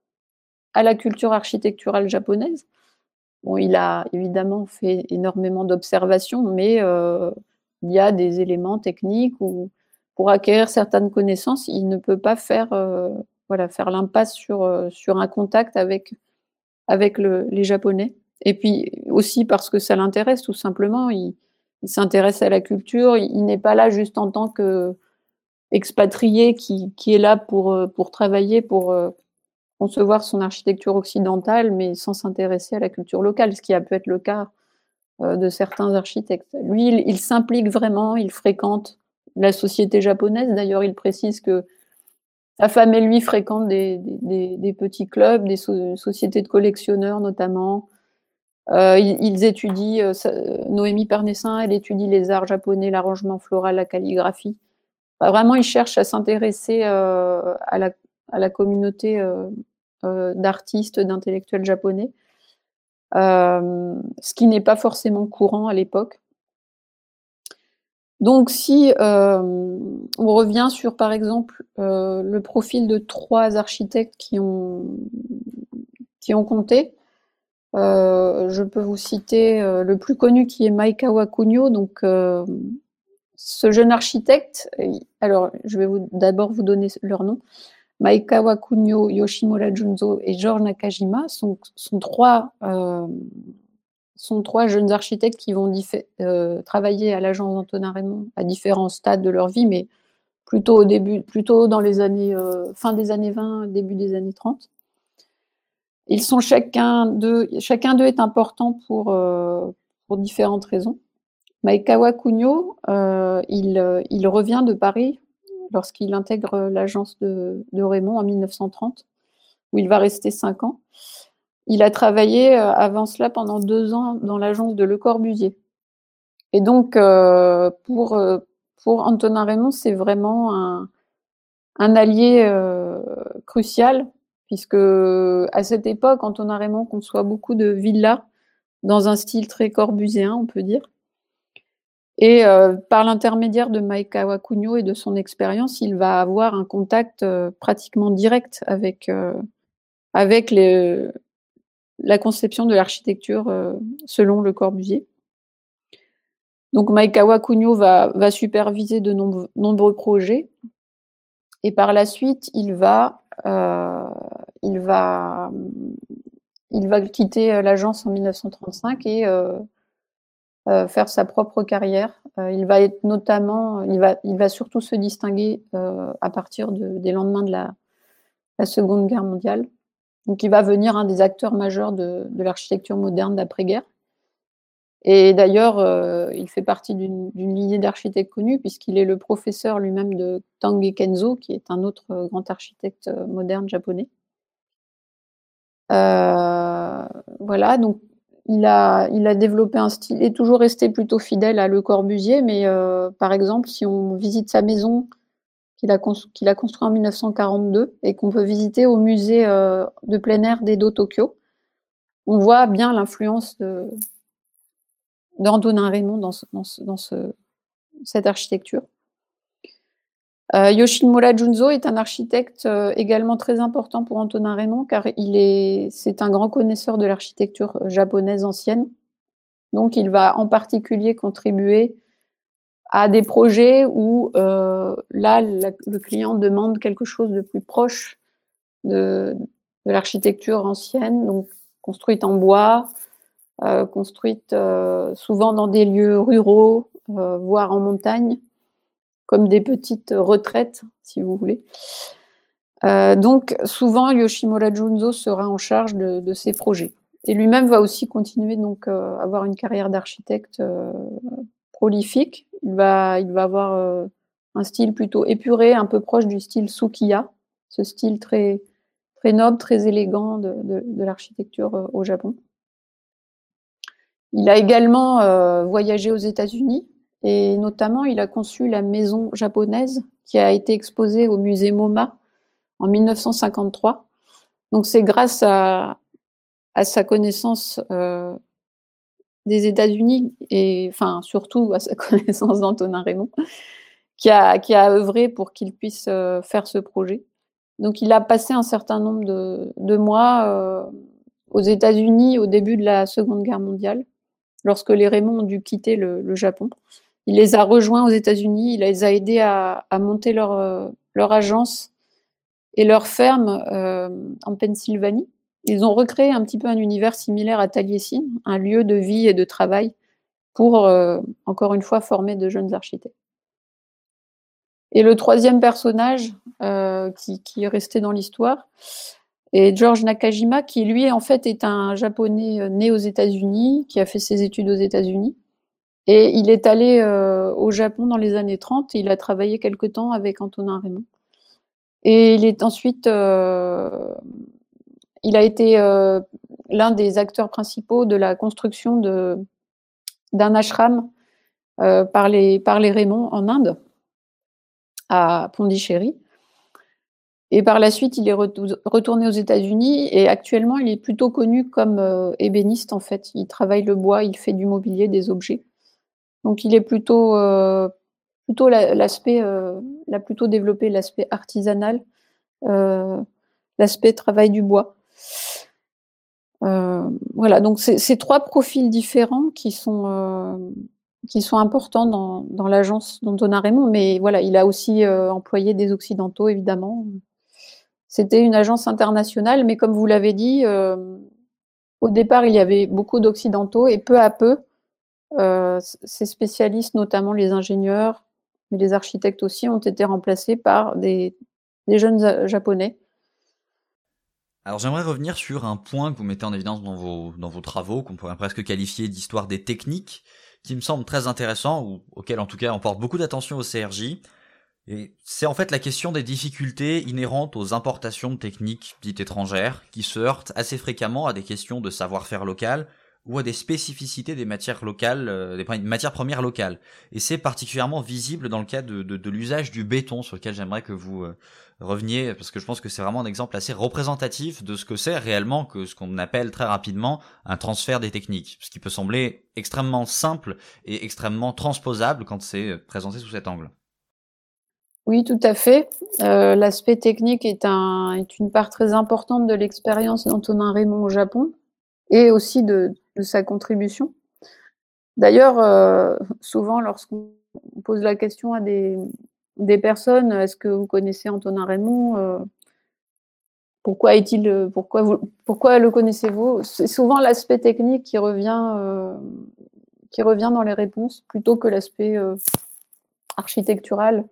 à la culture architecturale japonaise. Bon, il a évidemment fait énormément d'observations, mais euh, il y a des éléments techniques où pour acquérir certaines connaissances, il ne peut pas faire, euh, voilà, l'impasse sur, sur un contact avec, avec les Japonais. Et puis aussi parce que ça l'intéresse tout simplement. Il, s'intéresse à la culture. Il, n'est pas là juste en tant que expatrié qui, qui est là pour, euh, pour travailler, pour euh, concevoir son architecture occidentale, mais sans s'intéresser à la culture locale, ce qui a pu être le cas euh, de certains architectes. Lui, il, s'implique vraiment, il fréquente la société japonaise. D'ailleurs, il précise que sa femme et lui fréquentent des, des petits clubs, des sociétés de collectionneurs notamment. Euh, ils, étudient, euh, Noémie Pernessin, elle étudie les arts japonais, l'arrangement floral, la calligraphie. vraiment, ils cherchent à s'intéresser euh, à, la, communauté d'artistes, d'intellectuels japonais, ce qui n'est pas forcément courant à l'époque. Donc, si on revient sur, par exemple, le profil de trois architectes qui ont, qui ont compté, euh, je peux vous citer euh, le plus connu qui est Maekawa Kunio. Donc, euh, ce jeune architecte, alors je vais d'abord vous donner leur nom. Maekawa Kunio, Yoshimura Junzo et George Nakajima sont, trois, jeunes architectes qui vont travailler à l'agence d'Antonin Raymond à différents stades de leur vie, mais plutôt au début, plutôt dans les années, fin des années 20, début des années 30. Ils sont chacun d'eux, chacun d'eux est important pour, euh, pour différentes raisons. Maekawa Kunio, euh, il, euh, il, revient de Paris lorsqu'il intègre l'agence de, de, Raymond en 1930, où il va rester cinq ans. Il a travaillé avant cela pendant deux ans dans l'agence de Le Corbusier. Et donc, pour, pour Antonin Raymond, c'est vraiment un, un allié crucial puisque à cette époque, Antonin Raymond conçoit beaucoup de villas dans un style très corbuséen, on peut dire. Et euh, par l'intermédiaire de Maekawa Kunio et de son expérience, il va avoir un contact euh, pratiquement direct avec, euh, la conception de l'architecture selon le Corbusier. Donc Maekawa Kunio va, superviser de nombreux projets. Et par la suite, il va il, va, il va quitter euh, l'agence en 1935 et euh, faire sa propre carrière. il va être notamment, il va, il va surtout se distinguer à partir des lendemains de la, Seconde Guerre mondiale. Donc, il va venir un des acteurs majeurs de l'architecture moderne d'après-guerre. Et d'ailleurs, euh, il fait partie d'une lignée d'architectes connus, puisqu'il est le professeur lui-même de Tange Kenzo, qui est un autre euh, grand architecte euh, moderne japonais. voilà, donc il a, il a développé un style, et toujours resté plutôt fidèle à Le Corbusier, mais par exemple, si on visite sa maison qu'il a, a construit en 1942 et qu'on peut visiter au musée de plein air d'Edo Tokyo, on voit bien l'influence de, d'Antonin Raymond dans, cette architecture. Euh, Yoshimura Junzo est un architecte euh, également très important pour Antonin Raymond car il est, c'est un grand connaisseur de l'architecture japonaise ancienne. Donc il va en particulier contribuer à des projets où euh, là le client demande quelque chose de plus proche de, l'architecture ancienne, donc construite en bois, construites euh, souvent dans des lieux ruraux, euh, voire en montagne, comme des petites retraites, si vous voulez. donc, souvent, Yoshimura Junzo sera en charge de, ces projets. Et lui-même va aussi continuer donc avoir une carrière d'architecte prolifique. Il va, il va avoir un style plutôt épuré, un peu proche du style Sukiya, ce style très, très noble, très élégant de l'architecture au Japon. Il a également euh, voyagé aux États-Unis et notamment il a conçu la maison japonaise qui a été exposée au musée MoMA en 1953. Donc c'est grâce à, sa connaissance euh, des États-Unis et enfin surtout à sa connaissance d'Antonin Raymond qui a, qui a œuvré pour qu'il puisse euh, faire ce projet. Donc il a passé un certain nombre de, de mois aux États-Unis au début de la Seconde Guerre mondiale lorsque les Raymond ont dû quitter le, Japon. Il les a rejoints aux États-Unis, il les a aidés à, monter leur, euh, leur, agence et leur ferme euh, en Pennsylvanie. Ils ont recréé un petit peu un univers similaire à Taliesin, un lieu de vie et de travail pour, euh, encore une fois, former de jeunes architectes. Et le troisième personnage qui, est resté dans l'histoire, et George Nakajima, qui lui, en fait, est un japonais euh, né aux États-Unis, qui a fait ses études aux États-Unis. Et il est allé euh, au Japon dans les années 30. Et il a travaillé quelque temps avec Antonin Raymond. Et il est ensuite, euh, il a été l'un des acteurs principaux de la construction de d'un ashram par les par les Raymond en Inde, à Pondichéry. Et par la suite, il est retourné aux États-Unis et actuellement, il est plutôt connu comme euh, ébéniste en fait. Il travaille le bois, il fait du mobilier, des objets. Donc, il est plutôt, euh, plutôt l'aspect, euh, l'a plutôt développé l'aspect artisanal, l'aspect travail du bois. voilà, donc c'est ces trois profils différents qui sont qui sont importants dans, dans l'agence d'Antonin Raymond, mais voilà, il a aussi employé des occidentaux évidemment. C'était une agence internationale, mais comme vous l'avez dit, euh, au départ, il y avait beaucoup d'Occidentaux et peu à peu, euh, ces spécialistes, notamment les ingénieurs, mais les architectes aussi, ont été remplacés par des, jeunes Japonais. Alors j'aimerais revenir sur un point que vous mettez en évidence dans vos, dans vos travaux, qu'on pourrait presque qualifier d'histoire des techniques, qui me semble très intéressant, ou auquel en tout cas on porte beaucoup d'attention au CRJ, c'est en fait la question des difficultés inhérentes aux importations de techniques dites étrangères, qui se heurtent assez fréquemment à des questions de savoir-faire local ou à des spécificités des matières locales, euh, des matières premières locales. Et c'est particulièrement visible dans le cas de, l'usage du béton, sur lequel j'aimerais que vous euh, reveniez, parce que je pense que c'est vraiment un exemple assez représentatif de ce que c'est réellement que ce qu'on appelle très rapidement un transfert des techniques, ce qui peut sembler extrêmement simple et extrêmement transposable quand c'est présenté sous cet angle. Oui, tout à fait. Euh, l'aspect technique est, un, est une part très importante de l'expérience d'Antonin Raymond au Japon et aussi de, sa contribution. D'ailleurs, euh, souvent, lorsqu'on pose la question à des, personnes, est-ce que vous connaissez Antonin Raymond euh, Pourquoi est-il pourquoi, le connaissez-vous? C'est souvent l'aspect technique qui revient dans les réponses plutôt que l'aspect architectural.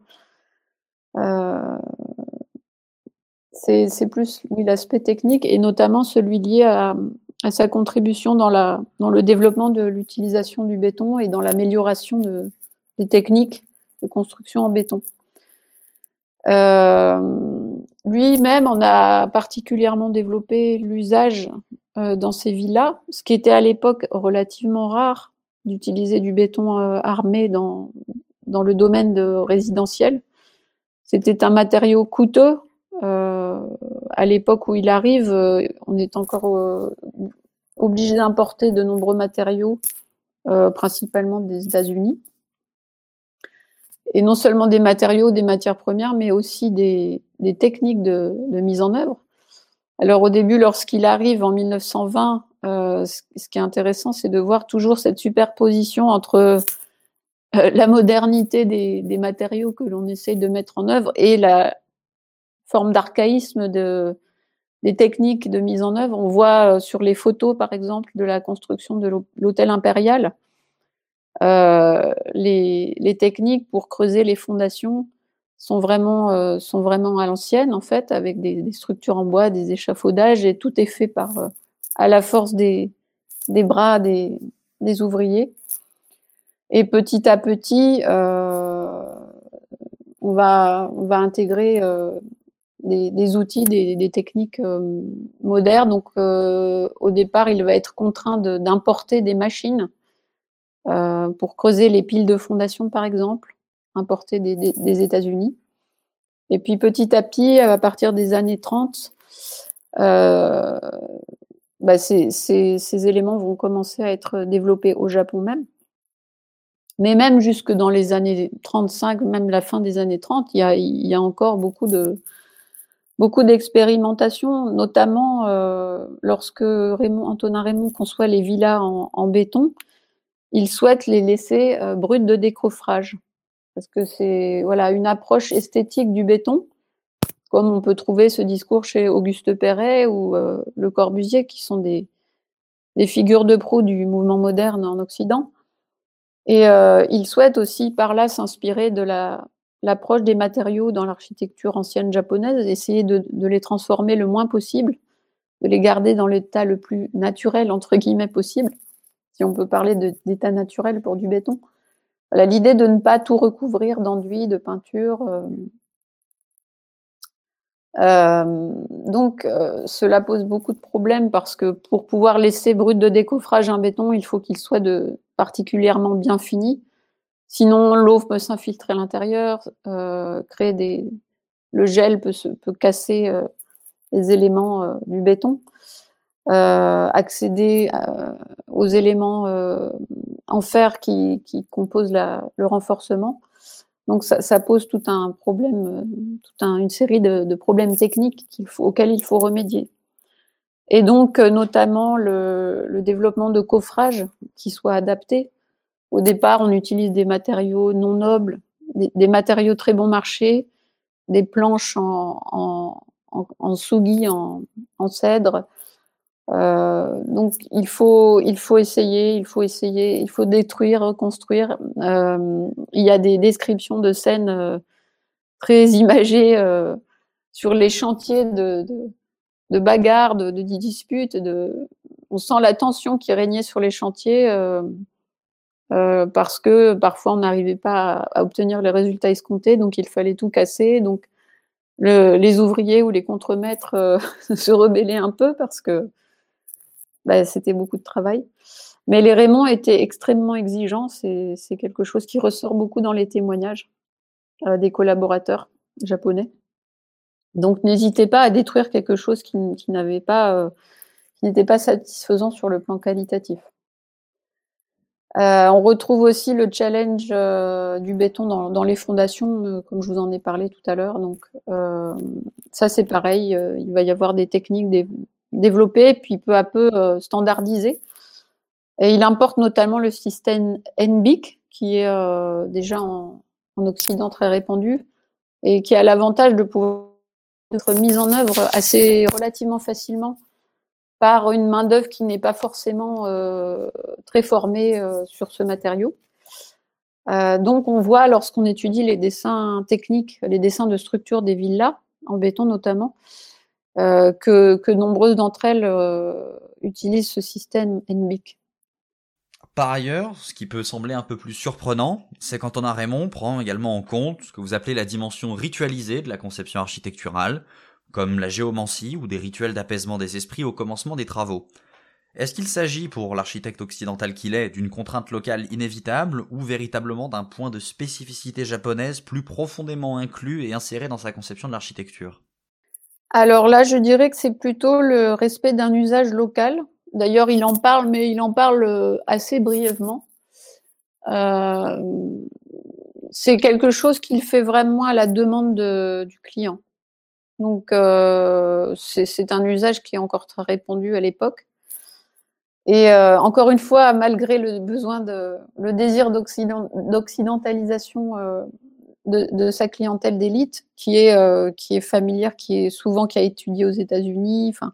Euh, c'est plus l'aspect technique et notamment celui lié à, sa contribution dans, le développement de l'utilisation du béton et dans l'amélioration de, des techniques de construction en béton. Euh, Lui-même en a particulièrement développé l'usage euh, dans ces villas, ce qui était à l'époque relativement rare d'utiliser du béton armé dans, le domaine de résidentiel. C'était un matériau coûteux. Euh, à l'époque où il arrive, euh, on est encore euh, obligé d'importer de nombreux matériaux, principalement des États-Unis et non seulement des matériaux, des matières premières, mais aussi des, techniques de, mise en œuvre. Alors au début, lorsqu'il arrive en 1920, euh, ce qui est intéressant, c'est de voir toujours cette superposition entre euh, la modernité des, matériaux que l'on essaye de mettre en œuvre et la forme d'archaïsme de, des techniques de mise en œuvre. On voit euh, sur les photos, par exemple, de la construction de l'hôtel impérial, euh, les, techniques pour creuser les fondations sont vraiment, à l'ancienne, en fait, avec des, structures en bois, des échafaudages, et tout est fait à la force des, bras des, ouvriers. Et petit à petit, euh, on, va, intégrer des, des, outils, des, techniques modernes. Donc, au départ, il va être contraint d'importer des machines euh, pour creuser les piles de fondation, par exemple, importées des, États-Unis. Et puis petit à petit, à partir des années 30, euh, bah ces, éléments vont commencer à être développés au Japon même. Mais même jusque dans les années 35, même la fin des années 30, il y a, il y a encore beaucoup de beaucoup d'expérimentation, notamment euh, lorsque Raymond, Antonin Raymond conçoit les villas en, en béton il souhaite les laisser euh, brutes de décoffrage. Parce que c'est voilà, une approche esthétique du béton, comme on peut trouver ce discours chez Auguste Perret ou euh, Le Corbusier, qui sont des, des figures de proue du mouvement moderne en Occident. Et euh, il souhaite aussi par là s'inspirer de la, l'approche des matériaux dans l'architecture ancienne japonaise, essayer de, les transformer le moins possible, de les garder dans l'état le plus naturel, entre guillemets, possible si on peut parler d'état naturel pour du béton. L'idée de ne pas tout recouvrir d'enduit, de peinture. Euh, euh, donc, euh, cela pose beaucoup de problèmes parce que pour pouvoir laisser brut de décoffrage un béton, il faut qu'il soit de, particulièrement bien fini. Sinon, l'eau peut s'infiltrer à l'intérieur, euh, créer des. Le gel peut, se, peut casser euh, les éléments du béton. Euh, accéder euh, aux éléments euh, en fer qui, composent le renforcement. Donc ça, pose tout un problème, toute un, une série de, problèmes techniques auxquels il faut remédier. Et donc notamment le, développement de coffrages qui soient adaptés. Au départ, on utilise des matériaux non nobles, des, matériaux très bon marché, des planches en, en, en, en sugi, en, cèdre, euh, donc il faut, il faut essayer, il faut essayer, il faut détruire, reconstruire. Euh, il y a des descriptions de scènes euh, très imagées euh, sur les chantiers de, de bagarres, de, disputes. De, on sent la tension qui régnait sur les chantiers euh, parce que parfois on n'arrivait pas à, obtenir les résultats escomptés, donc il fallait tout casser. Donc le, les ouvriers ou les contremaîtres se rebellaient un peu parce que bah, c'était beaucoup de travail. Mais les Raymond étaient extrêmement exigeants. C'est quelque chose qui ressort beaucoup dans les témoignages euh, des collaborateurs japonais. Donc n'hésitez pas à détruire quelque chose qui, euh, n'était pas satisfaisant sur le plan qualitatif. Euh, on retrouve aussi le challenge euh, du béton dans, les fondations, comme je vous en ai parlé tout à l'heure. Donc ça c'est pareil, il va y avoir des techniques, des, développé, puis peu à peu euh, standardisé. Et il importe notamment le système NBIC, qui est déjà en, Occident très répandu, et qui a l'avantage de pouvoir être mis en œuvre assez relativement facilement par une main-d'œuvre qui n'est pas forcément euh, très formée euh, sur ce matériau. Euh, donc, on voit lorsqu'on étudie les dessins techniques, les dessins de structure des villas, en béton notamment, que, que, nombreuses d'entre elles utilisent ce système NBIC. Par ailleurs, ce qui peut sembler un peu plus surprenant, c'est a Raymond prend également en compte ce que vous appelez la dimension ritualisée de la conception architecturale, comme la géomancie ou des rituels d'apaisement des esprits au commencement des travaux. Est-ce qu'il s'agit, pour l'architecte occidental qu'il est, d'une contrainte locale inévitable ou véritablement d'un point de spécificité japonaise plus profondément inclus et inséré dans sa conception de l'architecture? Alors là, je dirais que c'est plutôt le respect d'un usage local, D'ailleurs, il en parle, mais il en parle euh, assez brièvement. Euh, c'est quelque chose qu'il fait vraiment à la demande du client. Donc, euh, c'est un usage qui est encore très répandu à l'époque. Et encore une fois, malgré le besoin de, le désir d'occidentalisation de, sa clientèle d'élite, qui est qui est familière, qui est souvent qui a étudié aux États-Unis, enfin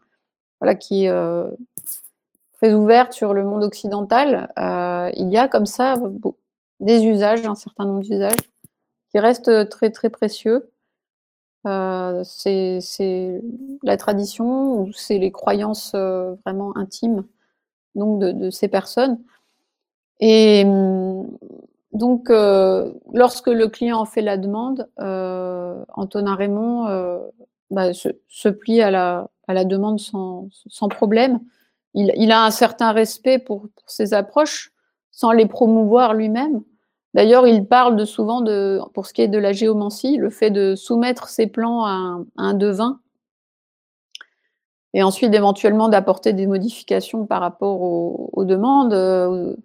voilà, qui est très ouverte sur le monde occidental, euh, il y a comme ça des usages, un certain nombre d'usages qui restent très très précieux. Euh, c'est la tradition ou c'est les croyances euh, vraiment intimes donc de, ces personnes. Et donc, lorsque le client en fait la demande, Antonin Raymond bah, se, plie à la, demande sans problème il, a un certain respect pour, ses approches sans les promouvoir lui-même. D'ailleurs, il parle de souvent de, pour ce qui est de la géomancie, le fait de soumettre ses plans à un, devin et ensuite éventuellement d'apporter des modifications par rapport aux, demandes. Euh,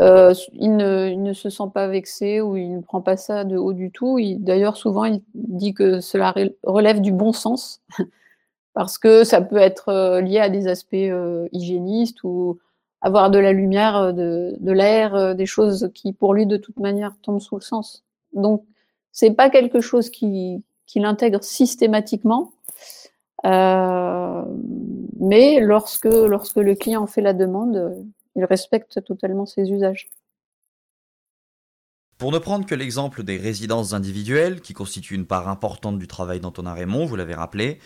euh, il, ne, se sent pas vexé ou il ne prend pas ça de haut du tout. D'ailleurs, souvent, il dit que cela relève du bon sens parce que ça peut être euh, lié à des aspects euh, hygiénistes ou avoir de la lumière, euh, de, l'air, des choses qui pour lui de toute manière tombent sous le sens. Donc c'est pas quelque chose qui, qui l'intègre systématiquement, mais lorsque lorsque le client fait la demande, il respecte totalement ses usages. Pour ne prendre que l'exemple des résidences individuelles, qui constituent une part importante du travail d'Antonin Raymond, vous l'avez rappelé,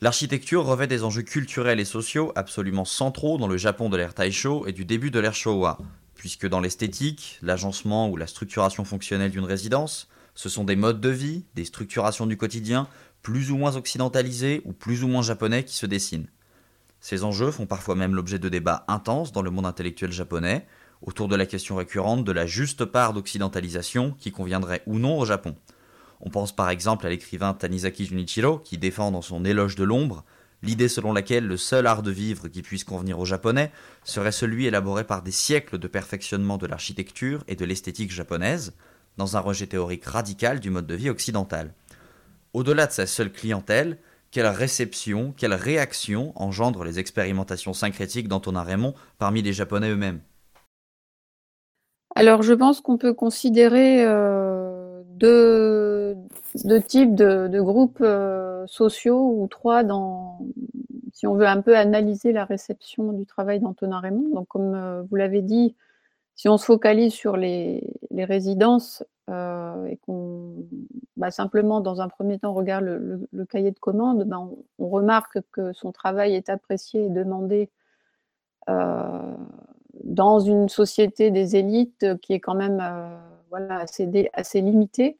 L'architecture revêt des enjeux culturels et sociaux absolument centraux dans le Japon de l'ère Taisho et du début de l'ère Showa, puisque dans l'esthétique, l'agencement ou la structuration fonctionnelle d'une résidence, ce sont des modes de vie, des structurations du quotidien, plus ou moins occidentalisés ou plus ou moins japonais qui se dessinent. Ces enjeux font parfois même l'objet de débats intenses dans le monde intellectuel japonais, autour de la question récurrente de la juste part d'occidentalisation qui conviendrait ou non au Japon. On pense par exemple à l'écrivain Tanizaki Junichiro qui défend dans son Éloge de l'ombre l'idée selon laquelle le seul art de vivre qui puisse convenir aux Japonais serait celui élaboré par des siècles de perfectionnement de l'architecture et de l'esthétique japonaise, dans un rejet théorique radical du mode de vie occidental. Au-delà de sa seule clientèle, quelle réception, quelle réaction engendrent les expérimentations syncrétiques d'Antonin Raymond parmi les Japonais eux-mêmes? Alors je pense qu'on peut considérer euh, deux deux types de, groupes euh, sociaux ou trois dans, si on veut un peu analyser la réception du travail d'Antonin Raymond. Donc, comme euh, vous l'avez dit, si on se focalise sur les, résidences euh, et qu'on bah, simplement, dans un premier temps, regarde le, cahier de commande, ben, on, remarque que son travail est apprécié et demandé dans une société des élites qui est quand même voilà, assez, assez limitée.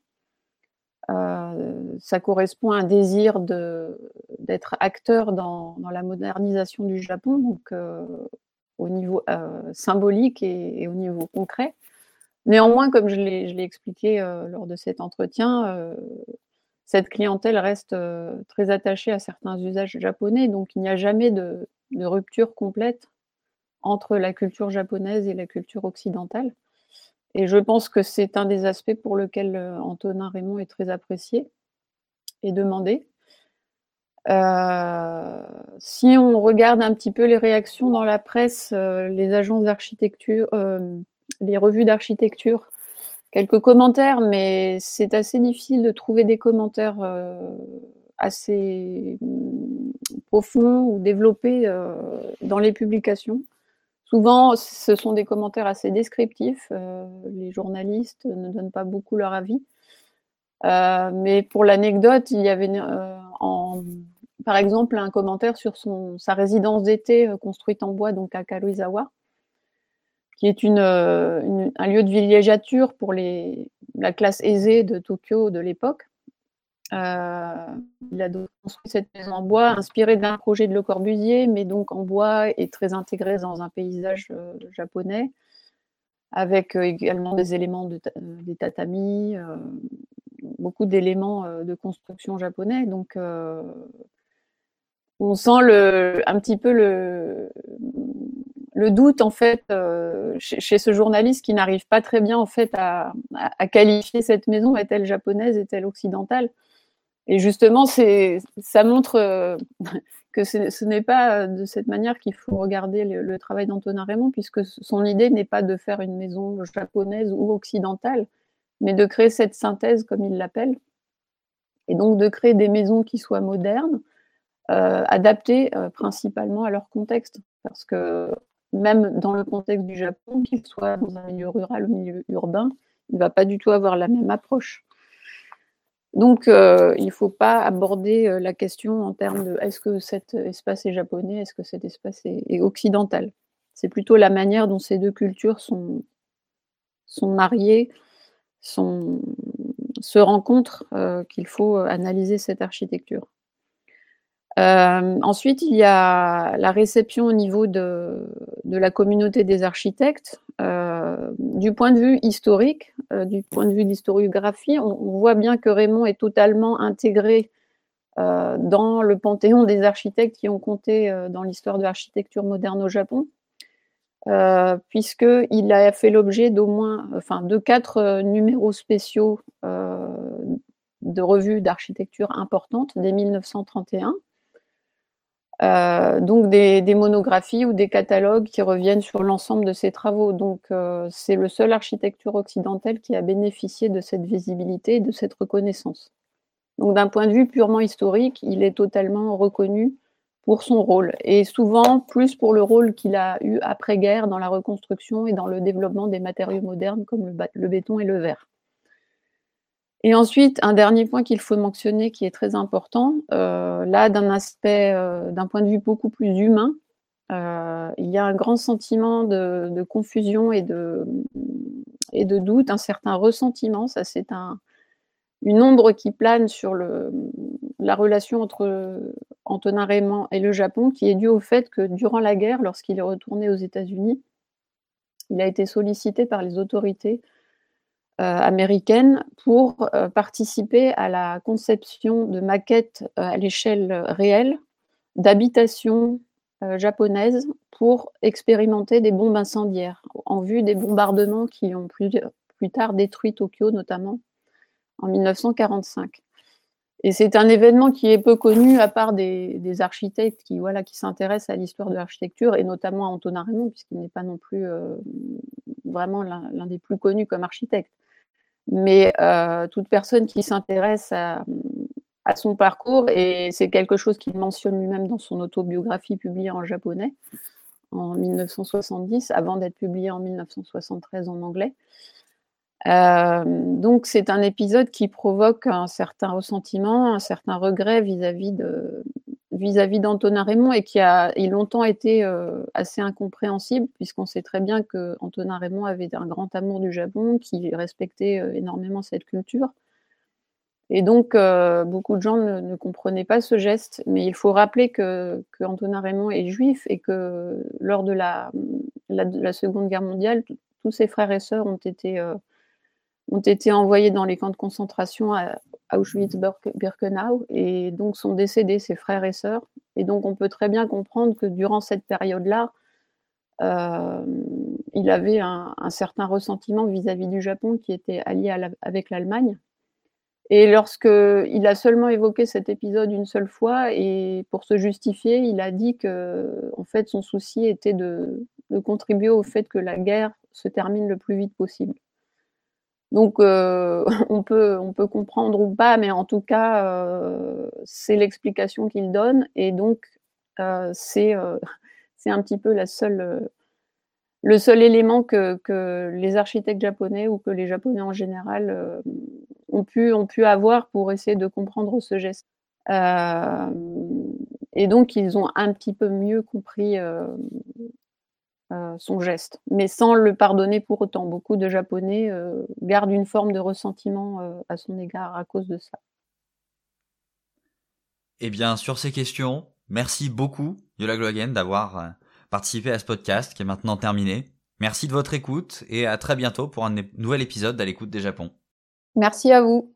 Euh, ça correspond à un désir d'être acteur dans, la modernisation du Japon, donc euh, au niveau euh, symbolique et, au niveau concret. Néanmoins, comme je l'ai expliqué lors de cet entretien, cette clientèle reste très attachée à certains usages japonais, donc il n'y a jamais de, rupture complète entre la culture japonaise et la culture occidentale. Et je pense que c'est un des aspects pour lequel euh, Antonin Raymond est très apprécié et demandé. Euh, si on regarde un petit peu les réactions dans la presse, euh, les agences d'architecture, les revues d'architecture, quelques commentaires, mais c'est assez difficile de trouver des commentaires assez mm, profonds ou développés dans les publications. Souvent, ce sont des commentaires assez descriptifs. Euh, les journalistes ne donnent pas beaucoup leur avis. Euh, mais pour l'anecdote, il y avait euh, par exemple, un commentaire sur son, sa résidence d'été construite en bois, donc à Karuizawa, qui est une, un lieu de villégiature pour les, la classe aisée de Tokyo de l'époque. Euh, il a donc construit cette maison en bois, inspirée d'un projet de Le Corbusier, mais donc en bois et très intégré dans un paysage euh, japonais, avec euh, également des éléments de, des tatamis, beaucoup d'éléments de construction japonais. Donc, on sent le, un petit peu le, doute en fait chez, ce journaliste qui n'arrive pas très bien en fait à qualifier cette maison est-elle japonaise, est-elle occidentale? Et justement, ça montre euh, que ce, n'est pas de cette manière qu'il faut regarder le, travail d'Antonin Raymond, puisque son idée n'est pas de faire une maison japonaise ou occidentale, mais de créer cette synthèse, comme il l'appelle, et donc de créer des maisons qui soient modernes, euh, adaptées euh, principalement à leur contexte. Parce que même dans le contexte du Japon, qu'il soit dans un milieu rural ou milieu urbain, il ne va pas du tout avoir la même approche. Donc, euh, il ne faut pas aborder euh, la question en termes de est-ce que cet espace est japonais, est-ce que cet espace est, occidental? C'est plutôt la manière dont ces deux cultures sont, mariées, se rencontrent euh, qu'il faut analyser cette architecture. Ensuite, il y a la réception au niveau de, de la communauté des architectes. du point de vue historique, euh, du point de vue de l'historiographie, on, voit bien que Raymond est totalement intégré euh, dans le panthéon des architectes qui ont compté euh, dans l'histoire de l'architecture moderne au Japon, puisqu'il a fait l'objet d'au moins, enfin, de quatre numéros spéciaux de revues d'architecture importantes dès 1931. Euh, donc des, monographies ou des catalogues qui reviennent sur l'ensemble de ses travaux. Donc euh, c'est le seul architecture occidentale qui a bénéficié de cette visibilité et de cette reconnaissance. Donc d'un point de vue purement historique, il est totalement reconnu pour son rôle, et souvent plus pour le rôle qu'il a eu après-guerre dans la reconstruction et dans le développement des matériaux modernes comme le béton et le verre. Et ensuite, un dernier point qu'il faut mentionner qui est très important, euh, là, d'un aspect, euh, d'un point de vue beaucoup plus humain, euh, il y a un grand sentiment de, confusion et de, et de doute, un certain ressentiment. Ça, c'est un, une ombre qui plane sur le, la relation entre Antonin Raymond et le Japon, qui est due au fait que durant la guerre, lorsqu'il est retourné aux États-Unis, il a été sollicité par les autorités américaine pour euh, participer à la conception de maquettes euh, à l'échelle réelle d'habitations japonaises pour expérimenter des bombes incendiaires en vue des bombardements qui ont plus, plus tard détruit Tokyo notamment en 1945. Et c'est un événement qui est peu connu à part des, architectes qui, voilà, qui s'intéressent à l'histoire de l'architecture et notamment à Antonin Raymond, puisqu'il n'est pas non plus vraiment l'un des plus connus comme architecte. Mais euh, toute personne qui s'intéresse à, son parcours, et c'est quelque chose qu'il mentionne lui-même dans son autobiographie publiée en japonais en 1970, avant d'être publiée en 1973 en anglais. Euh, donc c'est un épisode qui provoque un certain ressentiment, un certain regret vis-à-vis de, vis-à-vis d'Antonin Raymond et qui a longtemps été euh, assez incompréhensible, puisqu'on sait très bien que Antonin Raymond avait un grand amour du Japon, qui respectait euh, énormément cette culture. Et donc, beaucoup de gens ne, comprenaient pas ce geste, mais il faut rappeler que, que Antonin Raymond est juif et que lors de la, la, Seconde Guerre mondiale, tous ses frères et sœurs ont été, ont été envoyés dans les camps de concentration à, Auschwitz-Birkenau et donc sont décédés ses frères et sœurs. Et donc on peut très bien comprendre que durant cette période-là, euh, il avait un, certain ressentiment vis-à-vis du Japon qui était allié avec l'Allemagne. Et lorsqu'il a seulement évoqué cet épisode une seule fois, et pour se justifier, il a dit que en fait, son souci était de contribuer au fait que la guerre se termine le plus vite possible. Donc, euh, on, peut, comprendre ou pas, mais en tout cas, euh, c'est l'explication qu'il donne. Et donc, euh, c'est un petit peu le seul élément que, que, les architectes japonais ou que les Japonais en général ont, pu, ont pu avoir pour essayer de comprendre ce geste. Et donc, ils ont un petit peu mieux compris son geste, mais sans le pardonner pour autant. Beaucoup de Japonais gardent une forme de ressentiment à son égard à cause de ça. Eh bien, sur ces questions, merci beaucoup, Yola Glogen, d'avoir participé à ce podcast qui est maintenant terminé. Merci de votre écoute et à très bientôt pour un nouvel épisode d'À l'écoute des Japon. Merci à vous.